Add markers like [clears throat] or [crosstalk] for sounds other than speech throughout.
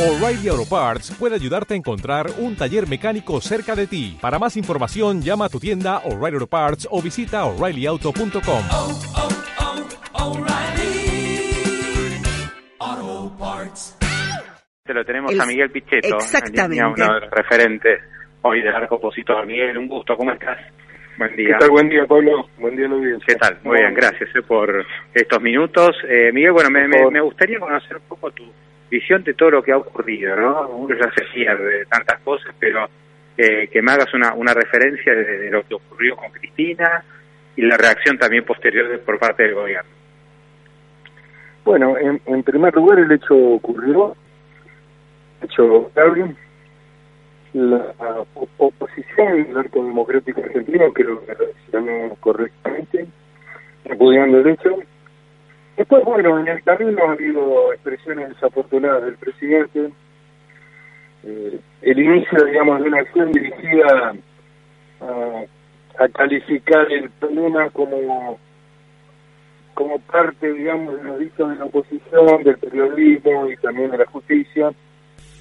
O'Reilly Auto Parts puede ayudarte a encontrar un taller mecánico cerca de ti. Para más información, llama a tu tienda O'Reilly Auto Parts o visita oreillyauto.com. oh, oh, O'Reilly Auto Parts. Te lo tenemos El- a Miguel Pichetto, Exactamente. uno de los referentes hoy del arco opositor. Miguel, un gusto, ¿cómo estás? Buen ¿Qué día. tal? Buen día, Pablo. Buen día, audiencia. ¿Qué tal? Muy bien, gracias eh, por estos minutos. Eh, Miguel, bueno, me, me gustaría conocer un poco tu visión de todo lo que ha ocurrido, ¿no? Uno ya se fía de tantas cosas, pero eh, que me hagas una, una referencia de, lo que ocurrió con Cristina y la reacción también posterior de- por parte del gobierno. Bueno, en, en primer lugar, el hecho ocurrió, el hecho grave. La oposición del arco democrático argentino que reaccionó correctamente, repudiando el hecho. Después, bueno, en el camino ha habido expresiones desafortunadas del presidente. Eh, el inicio, digamos, de una acción dirigida a, a calificar el problema como como parte, digamos, de los dichos de la oposición, del periodismo y también de la justicia.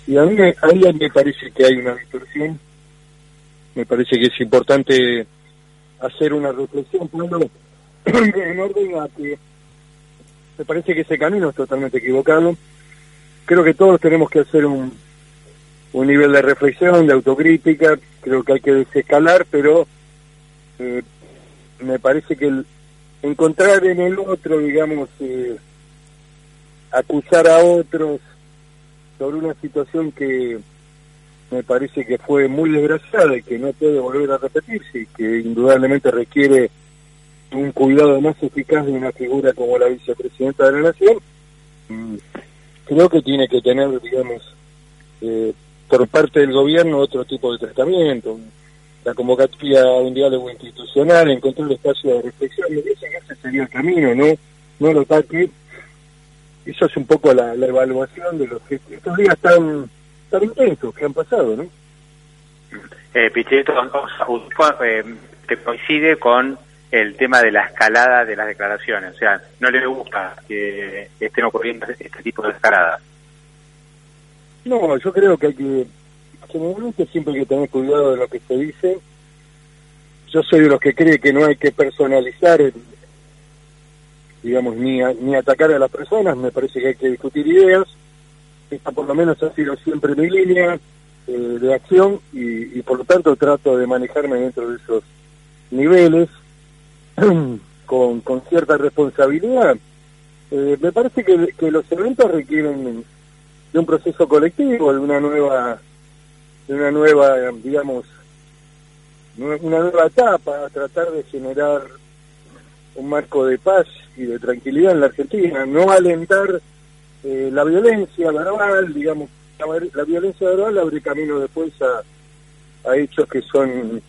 Y a mí me- ahí me parece que hay una distorsión. Me parece que es importante hacer una reflexión, Pablo, [clears throat] en orden a que me parece que ese camino es totalmente equivocado. Creo que todos tenemos que hacer un, un nivel de reflexión, de autocrítica. Creo que hay que desescalar, pero eh, me parece que el, encontrar en el otro, digamos, eh, acusar a otros sobre una situación que me parece que fue muy desgraciada y que no puede volver a repetirse y que indudablemente requiere un cuidado más eficaz de una figura como la vicepresidenta de la Nación, mm, creo que tiene que tener, digamos, eh, por parte del gobierno otro tipo de tratamiento, la convocatoria a un diálogo institucional, encontrar espacio de reflexión, me parece que ese sería el camino, ¿no? No lo ataque. Eso es un poco la, la evaluación de los que estos días tan, tan intensos que han pasado, ¿no? Eh, Pichetto, eh, te coincide con el tema de la escalada de las declaraciones, o sea, no le gusta que estén ocurriendo este tipo de escaladas. No, yo creo que hay que, generalmente siempre hay que tener cuidado de lo que se dice. Yo soy de los que cree que no hay que personalizar, digamos, ni, a- ni atacar a las personas, me parece que hay que discutir ideas. Esta por lo menos ha sido siempre mi línea eh, de acción y, y por lo tanto trato de manejarme dentro de esos niveles [clears throat] con, con cierta responsabilidad. Eh, me parece que, los eventos requieren de un proceso colectivo, de una nueva, de una nueva, digamos, una nueva etapa, tratar de generar un marco de paz y de tranquilidad en la Argentina, no alentar eh, la violencia verbal, digamos, la, la violencia verbal abre camino después a, a hechos que son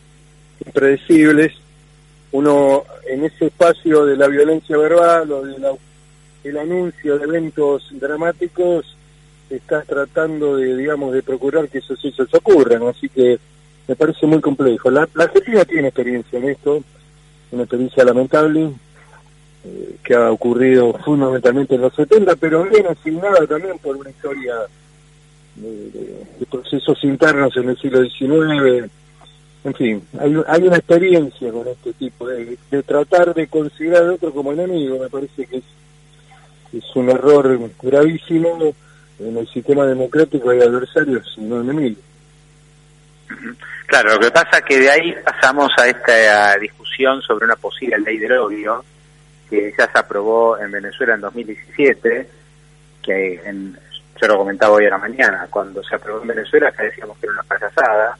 impredecibles. Uno en ese espacio de la violencia verbal o del el anuncio de eventos dramáticos está tratando de, digamos, de procurar que esos hechos ocurran, así que me parece muy complejo. La, Argentina tiene experiencia en esto, una experiencia lamentable, eh, que ha ocurrido fundamentalmente en los 70, pero bien asignada también por una historia de- de procesos internos en el siglo XIX. En fin, hay, hay una experiencia con este tipo de, de tratar de considerar al otro como enemigo, me parece que es, un error gravísimo. En el sistema democrático hay adversarios y no enemigos. Claro, lo que pasa es que de ahí pasamos a esta discusión sobre una posible ley del odio que ya se aprobó en Venezuela en 2017, que en, yo lo comentaba hoy a la mañana, cuando se aprobó en Venezuela acá decíamos que era una payasada,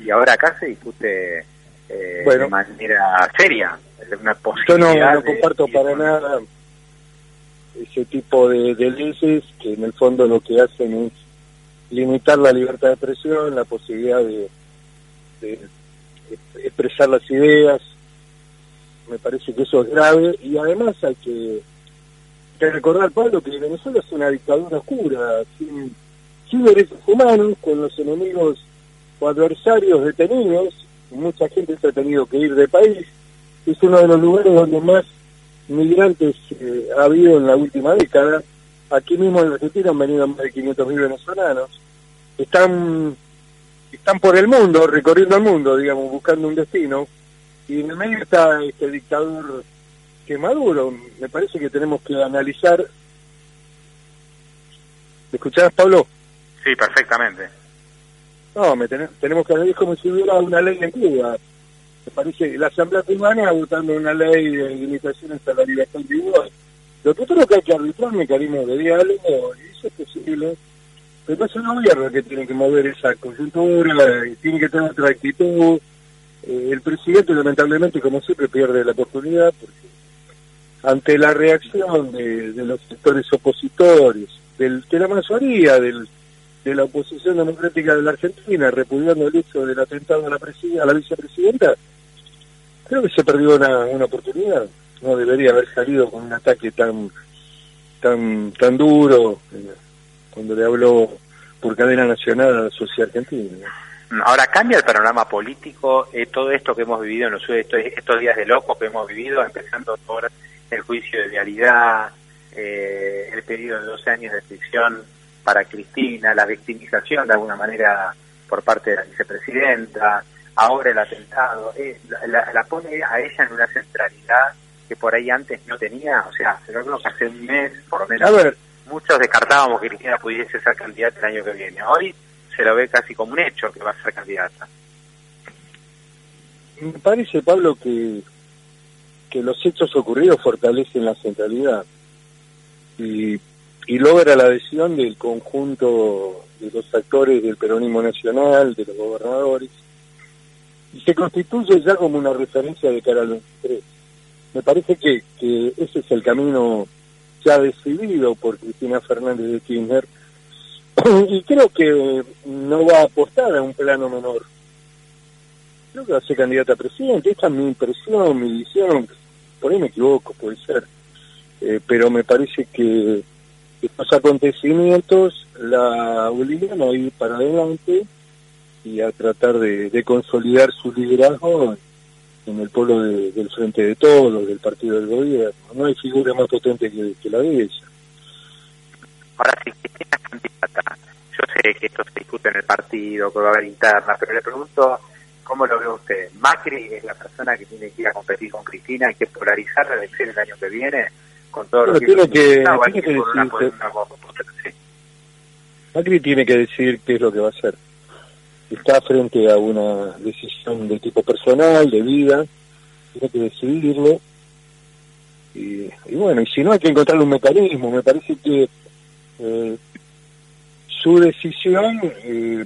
y ahora acá se discute eh, Bueno. de manera seria, una Yo no, no de- comparto para nada ese tipo de, de leyes que en el fondo lo que hacen es limitar la libertad de expresión, la posibilidad de, de expresar las ideas. Me parece que eso es grave y además hay que, que recordar, Pablo, que Venezuela es una dictadura oscura, sin, sin derechos humanos, con los enemigos adversarios detenidos, mucha gente se ha tenido que ir de país, es uno de los lugares donde más migrantes eh, ha habido en la última década, aquí mismo en Argentina han venido más de 500.000 venezolanos, están, están por el mundo, recorriendo el mundo, digamos, buscando un destino, y en el medio está este dictador que Maduro, me parece que tenemos que analizar. ¿Me escuchabas, Pablo? Sí, perfectamente. No, me ten- tenemos que analizar como si hubiera una ley en Cuba. Me parece la Asamblea Cubana votando una ley de limitaciones a la libertad individual. Lo que creo que hay que arbitrar mecanismos de diálogo, y eso es posible, pero es el gobierno que tiene que mover esa coyuntura, tiene que tener otra actitud. Eh, el presidente, lamentablemente, como siempre, pierde la oportunidad porque ante la reacción de, de los sectores opositores, del, de la mayoría del, de la oposición democrática de la Argentina, repudiando el hecho del atentado a la, a la vicepresidenta, creo que se perdió una, oportunidad. No debería haber salido con un ataque tan tan tan duro eh, cuando le habló por cadena nacional a la sociedad argentina. Ahora cambia el panorama político, eh, todo esto que hemos vivido en los estos, estos días de locos que hemos vivido, empezando por el juicio de vialidad, eh, el periodo de 12 años de prisión para Cristina, la victimización de alguna manera por parte de la vicepresidenta, ahora el atentado, eh, la, pone a ella en una centralidad que por ahí antes no tenía, o sea, yo creo que hace un mes, por lo menos, A ver, muchos descartábamos que Cristina pudiese ser candidata el año que viene. Hoy se lo ve casi como un hecho que va a ser candidata. me parece, Pablo, que, que los hechos ocurridos fortalecen la centralidad y, y logra la adhesión del conjunto de los actores del peronismo nacional, de los gobernadores, y se constituye ya como una referencia de cara al 23. Me parece que, que ese es el camino ya decidido por Cristina Fernández de Kirchner [clears throat] y creo que no va a apostar a un plano menor creo que va a ser candidata a presidente. Esta es mi impresión, mi visión. Por ahí me equivoco, puede ser. Eh, pero me parece que estos acontecimientos la obligan a ir para adelante y a tratar de, consolidar su liderazgo en el de- del Frente de Todos, del Partido del Gobierno. No hay figura más potente que, la de ella. Ahora sí, Cristina es candidata. Yo sé que esto se discute en el partido, que va a haber interna, pero le pregunto, ¿cómo lo ve usted? ¿Macri es la persona que tiene que ir a competir con Cristina? ¿Hay que polarizar la elección el año que viene? Con todo lo Bueno, que tiene que- significa, o hay tiene que ir que una- una. Macri tiene que decidir qué es lo que va a hacer. Está frente a una decisión de tipo personal, de vida, tiene que decidirlo. Y, y bueno, y si no hay que encontrar un mecanismo, me parece que eh, su decisión eh,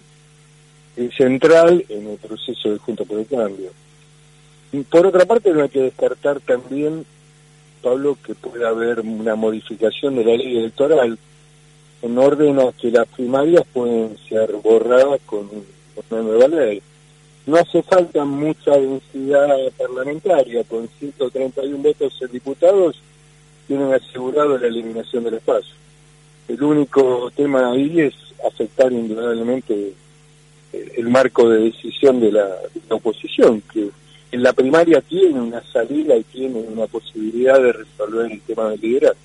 es central en el proceso de Junta por el Cambio. Y por otra parte, no hay que descartar también, Pablo, que pueda haber una modificación de la ley electoral en orden a que las primarias pueden ser borradas con una nueva ley. No hace falta mucha densidad parlamentaria, con 131 votos en diputados tienen asegurado la eliminación del espacio. El único tema ahí es afectar indudablemente el, marco de decisión de la, de la oposición, que en la primaria tiene una salida y tiene una posibilidad de resolver el tema del liderazgo.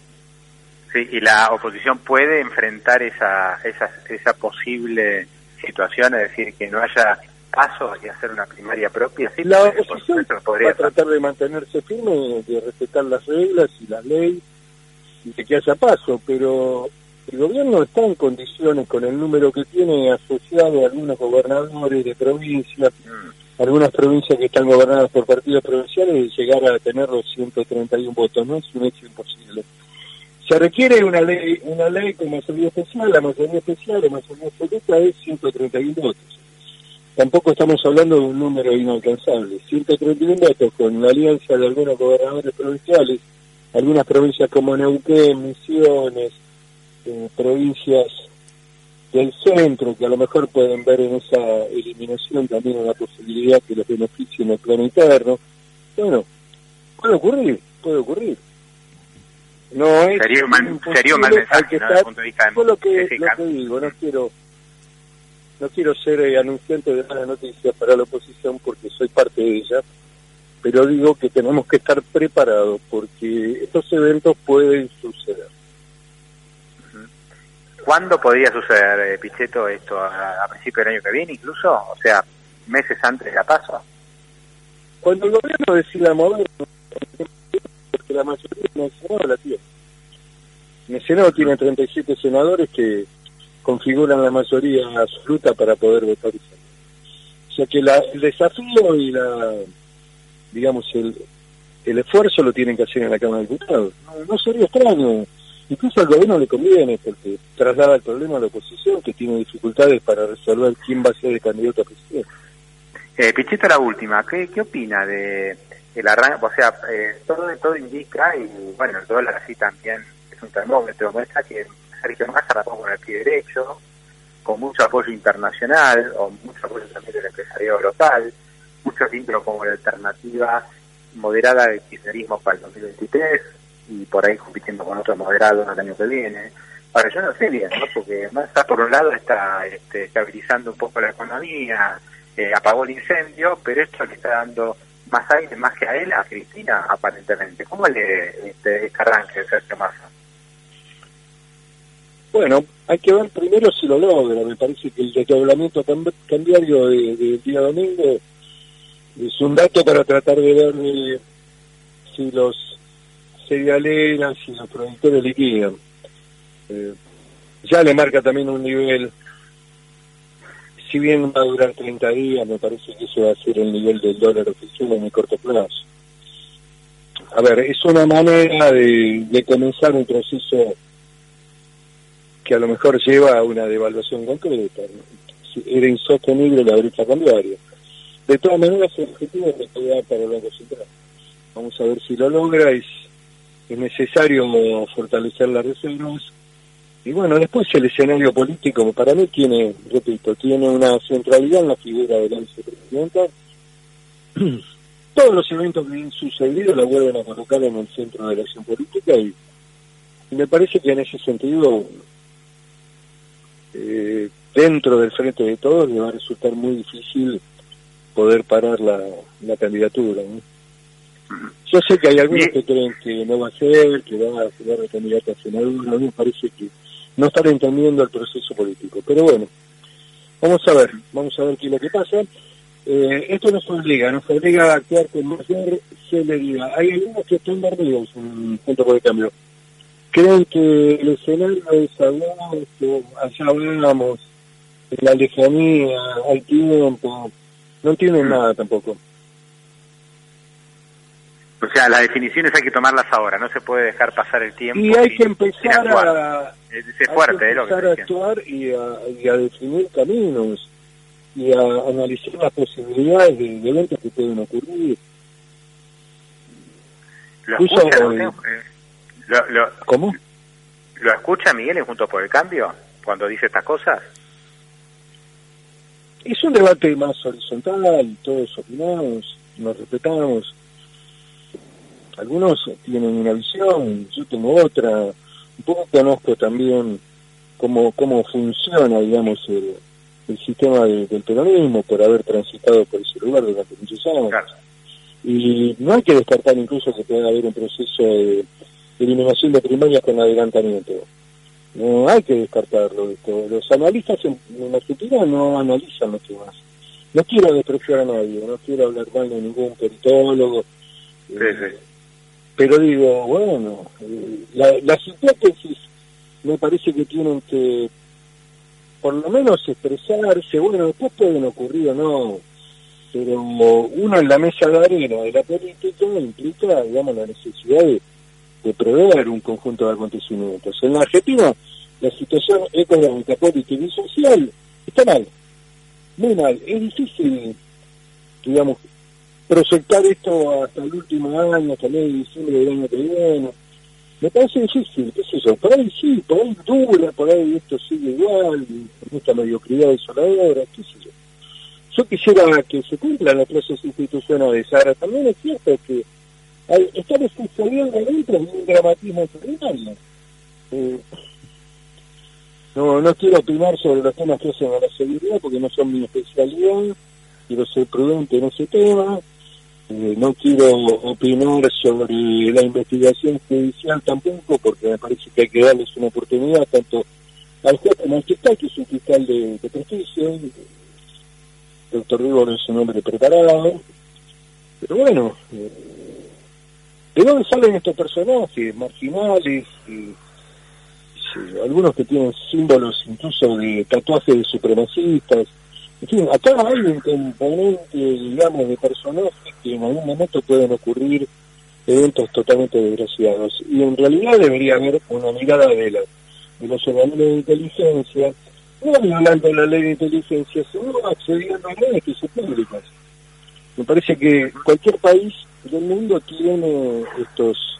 Sí, y la oposición puede enfrentar esa, esa, esa posible situación, es decir, que no haya paso y hacer una primaria propia. Sí, la oposición va a tratar de mantenerse firme, de respetar las reglas y la ley y de que haya paso, pero el gobierno está en condiciones con el número que tiene asociado a algunos gobernadores de provincias, Mm. Algunas provincias que están gobernadas por partidos provinciales, llegar a tener los 131 votos, no es un hecho imposible. Se requiere una ley, una ley con mayoría especial, la mayoría especial, la mayoría absoluta es 131 votos. Tampoco estamos hablando de un número inalcanzable. 131 votos con la alianza de algunos gobernadores provinciales, algunas provincias como Neuquén, Misiones, eh, provincias del centro, que a lo mejor pueden ver en esa eliminación también una posibilidad que los beneficie en el plano interno. Bueno, puede ocurrir, puede ocurrir. No es Sería un mal, sería un mal mensaje, punto de vista yo lo que digo, no quiero no quiero ser eh, anunciante de malas noticias para la oposición porque soy parte de ella, pero digo que tenemos que estar preparados porque estos eventos pueden suceder. ¿Cuándo podría suceder, eh, Pichetto, esto? ¿A, a principios del año que viene incluso? O sea, meses antes de la paso. Cuando el gobierno decida mover, porque la mayoría en el Senado la tiene. En el Senado tiene 37 senadores que configuran la mayoría absoluta para poder votar. O sea que la, el desafío y la, digamos, el, el esfuerzo lo tienen que hacer en la Cámara de Diputados. No, no sería extraño. Incluso al gobierno le conviene porque traslada el problema a la oposición que tiene dificultades para resolver quién va a ser el candidato a presidente. Eh, Pichetto, la última, ¿qué, qué opina de el arranque? O sea, eh, todo, todo indica, y bueno, el dólar así también es un termómetro, muestra que Sergio Massa arrancó con el pie derecho, con mucho apoyo internacional, o mucho apoyo también del empresariado local, mucho vínculo como la alternativa moderada del kirchnerismo para el 2023, y por ahí compitiendo con otros moderados el año que viene. Ahora, yo no sé bien, ¿no? Porque Massa, por un lado, está este, estabilizando un poco la economía, eh, apagó el incendio, pero esto le está dando más aire, más que a él, a Cristina, aparentemente. ¿Cómo le este, este arranque de Sergio Massa? Bueno, hay que ver primero si lo logra. Me parece que el desdoblamiento cam- cambiario de- del día domingo es un dato para tratar de ver eh, si los cerealeras y los productores liquidan. Eh, ya le marca también un nivel, si bien va a durar 30 días, me parece que ese va a ser el nivel del dólar oficial en el corto plazo. A ver, es una manera de, comenzar un proceso que a lo mejor lleva a una devaluación concreta. Era insostenible la brecha cambiaria. De todas maneras, el objetivo es recaudar para el Banco. Vamos a ver si lo logra. Es, es necesario fortalecer las reservas. Y bueno, después el escenario político, para mí tiene, repito, tiene una centralidad en la figura de la vicepresidenta. [clears throat] Todos los eventos que han sucedido la vuelven a colocar en el centro de la acción política y, me parece que en ese sentido eh, dentro del frente de todos le va a resultar muy difícil poder parar la, la candidatura. Yo sé que hay algunos que creen que no va a ser, que va a ser la candidata a senador, a mí me parece que no están entendiendo el proceso político. Pero bueno, vamos a ver, vamos a ver qué es lo que pasa. Eh, esto nos obliga, nos obliga a actuar con mayor celeridad. Hay algunos que están dormidos en punto por el cambio. Creen que el escenario es agosto, allá en la lejanía, hay tiempo, no entienden nada tampoco. O sea, las definiciones hay que tomarlas ahora, no se puede dejar pasar el tiempo. Y hay que empezar a, Es, hay ¿eh? Lo que empezar a actuar y a, y a definir caminos y a analizar las posibilidades de, de eventos que pueden ocurrir. ¿Lo escucha, eh, lo, lo, ¿Cómo? ¿Lo escucha Miguel en Juntos por el Cambio cuando dice estas cosas? Es un debate más horizontal, todos opinamos, nos respetamos. Algunos tienen una visión, yo tengo otra. Un poco conozco también cómo, cómo funciona, digamos, el, el sistema de- del peronismo por haber transitado por ese lugar durante muchos años. Claro. Y no hay que descartar incluso que pueda haber un proceso de eliminación de primarias con adelantamiento. No hay que descartarlo. Esto. Los analistas en, en Argentina no analizan los temas. No quiero despreciar a nadie, no quiero hablar mal de ningún politólogo. Sí, eh, sí. Pero digo, bueno, eh, la- hipótesis me parece que tienen que por lo menos expresarse, bueno, después pueden ocurrir o no, pero uno en la mesa de arena de la política implica, digamos, la necesidad de, de prever un conjunto de acontecimientos. En la Argentina, la situación económica, política y social está mal, muy mal. Es difícil, digamos, proyectar esto hasta el último año, hasta el diciembre del año que viene. Me parece difícil, qué sé yo. Por ahí sí, por ahí dura, por ahí esto sigue igual, con esta mediocridad desoladora, qué sé yo. Yo quisiera que se cumplan los plazos institucionales. Ahora, también es cierto que hay, estamos sucediendo dentro de un dramatismo extraordinario. Eh, no, no quiero opinar sobre los temas que hacen a la seguridad porque no son mi especialidad, quiero ser prudente en ese tema. Eh, no quiero opinar sobre la investigación judicial tampoco, porque me parece que hay que darles una oportunidad tanto al juez penal fiscal, que es un fiscal de, de prestigio, el doctor Rigo es un hombre preparado, pero bueno, eh, ¿de dónde salen estos personajes marginales? sí, algunos que tienen símbolos incluso de tatuajes de supremacistas. Fin, acá hay un componente, digamos, de personajes que en algún momento pueden ocurrir eventos totalmente desgraciados. Y en realidad debería haber una mirada de, la, de los organismos de inteligencia, no violando la ley de inteligencia, sino accediendo a leyes que son públicas. Me parece que cualquier país del mundo tiene estos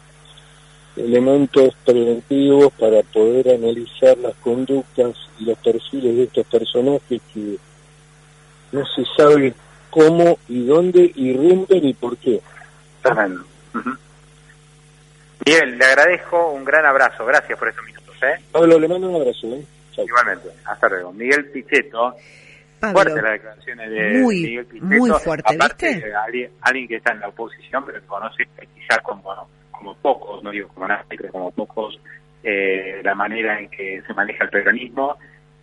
elementos preventivos para poder analizar las conductas y los perfiles de estos personajes que no se sabe cómo y dónde irrumpen y por qué. Tremendo. Ujú. Miguel, le agradezco un gran abrazo. Gracias por estos minutos. ¿eh? Pablo, le mando un abrazo. ¿eh? Igualmente. Hasta luego. Miguel Pichetto. Pablo, Fuerte las declaraciones de Muy, Miguel Pichetto. muy fuerte, Aparte, ¿viste? alguien, alguien que está en la oposición, pero que conoce quizás como, como pocos, no digo como nadie, pero como pocos, eh, la manera en que se maneja el peronismo.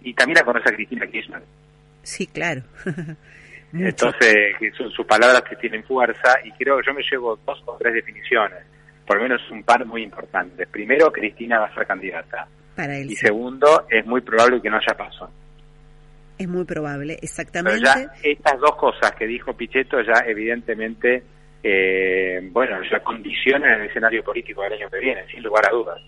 Y también la conoce a Cristina Kirchner. Sí, claro. [laughs] Entonces, que su- sus palabras que tienen fuerza y creo que yo me llevo dos o tres definiciones, por lo menos un par muy importantes. Primero, Cristina va a ser candidata. Para él Y sí. segundo, es muy probable que no haya paso. es muy probable, Pero exactamente. ya estas dos cosas que dijo Pichetto ya evidentemente, eh, bueno, ya condicionan el escenario político del año que viene, sin lugar a dudas.